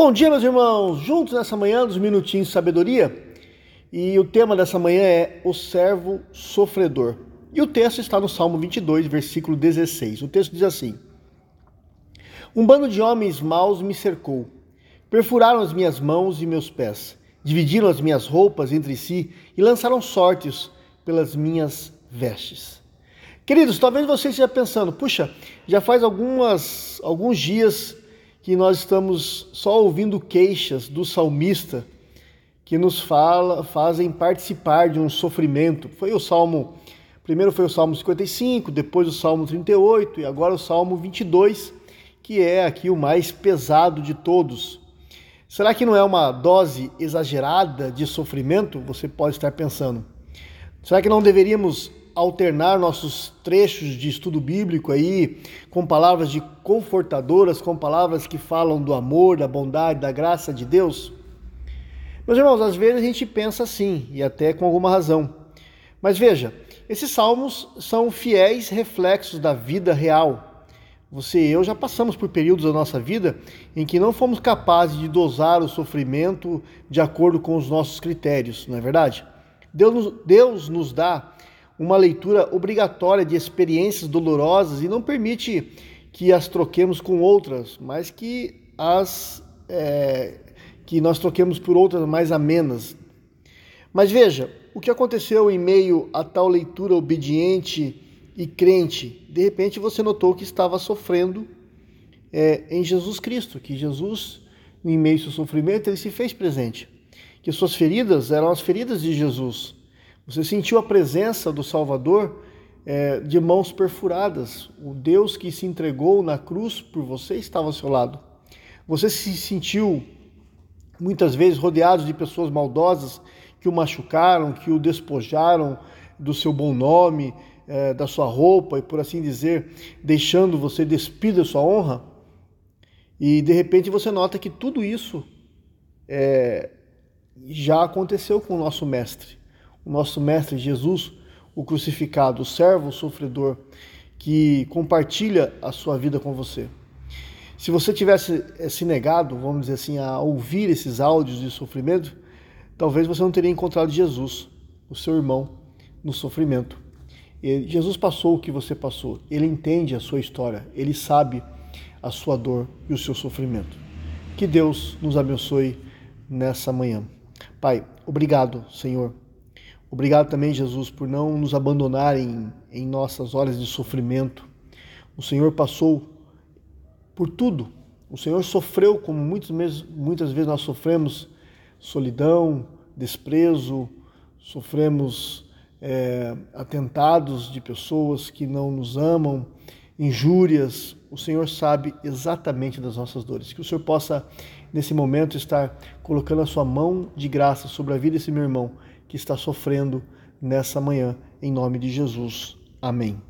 Bom dia, meus irmãos, juntos nessa manhã dos minutinhos de sabedoria. E o tema dessa manhã é o servo sofredor. E o texto está no Salmo 22, versículo 16. O texto diz assim: Um bando de homens maus me cercou, perfuraram as minhas mãos e meus pés, dividiram as minhas roupas entre si e lançaram sortes pelas minhas vestes. Queridos, talvez você esteja pensando, puxa, já faz algumas, alguns dias que nós estamos só ouvindo queixas do salmista que nos fala, fazem participar de um sofrimento. Foi o Salmo, primeiro foi o Salmo 55, depois o Salmo 38 e agora o Salmo 22, que é aqui o mais pesado de todos. Será que não é uma dose exagerada de sofrimento? Você pode estar pensando. Será que não deveríamos alternar nossos trechos de estudo bíblico aí com palavras de confortadoras, com palavras que falam do amor, da bondade, da graça de Deus? Meus irmãos, às vezes a gente pensa assim, e até com alguma razão. Mas veja, esses salmos são fiéis reflexos da vida real. Você e eu já passamos por períodos da nossa vida em que não fomos capazes de dosar o sofrimento de acordo com os nossos critérios, não é verdade? Deus, Deus nos dá uma leitura obrigatória de experiências dolorosas e não permite que as troquemos com outras, mas que as é, que nós troquemos por outras mais amenas. Mas veja, o que aconteceu em meio a tal leitura obediente e crente? De repente você notou que estava sofrendo é, em Jesus Cristo, que Jesus, em meio ao seu sofrimento, ele se fez presente, que suas feridas eram as feridas de Jesus. Você sentiu a presença do Salvador é, de mãos perfuradas. O Deus que se entregou na cruz por você estava ao seu lado. Você se sentiu muitas vezes rodeado de pessoas maldosas que o machucaram, que o despojaram do seu bom nome, é, da sua roupa e por assim dizer, deixando você despido da sua honra. E de repente você nota que tudo isso é, já aconteceu com o nosso mestre o nosso Mestre Jesus, o crucificado, o servo, o sofredor, que compartilha a sua vida com você. Se você tivesse eh, se negado, vamos dizer assim, a ouvir esses áudios de sofrimento, talvez você não teria encontrado Jesus, o seu irmão, no sofrimento. Jesus passou o que você passou, ele entende a sua história, ele sabe a sua dor e o seu sofrimento. Que Deus nos abençoe nessa manhã. Pai, obrigado, Senhor, Obrigado também, Jesus, por não nos abandonar em, em nossas horas de sofrimento. O Senhor passou por tudo. O Senhor sofreu, como muitas muitas vezes nós sofremos, solidão, desprezo, sofremos é, atentados de pessoas que não nos amam, injúrias. O Senhor sabe exatamente das nossas dores. Que o Senhor possa, nesse momento, estar colocando a sua mão de graça sobre a vida desse meu irmão que está sofrendo nessa manhã, em nome de Jesus. Amém.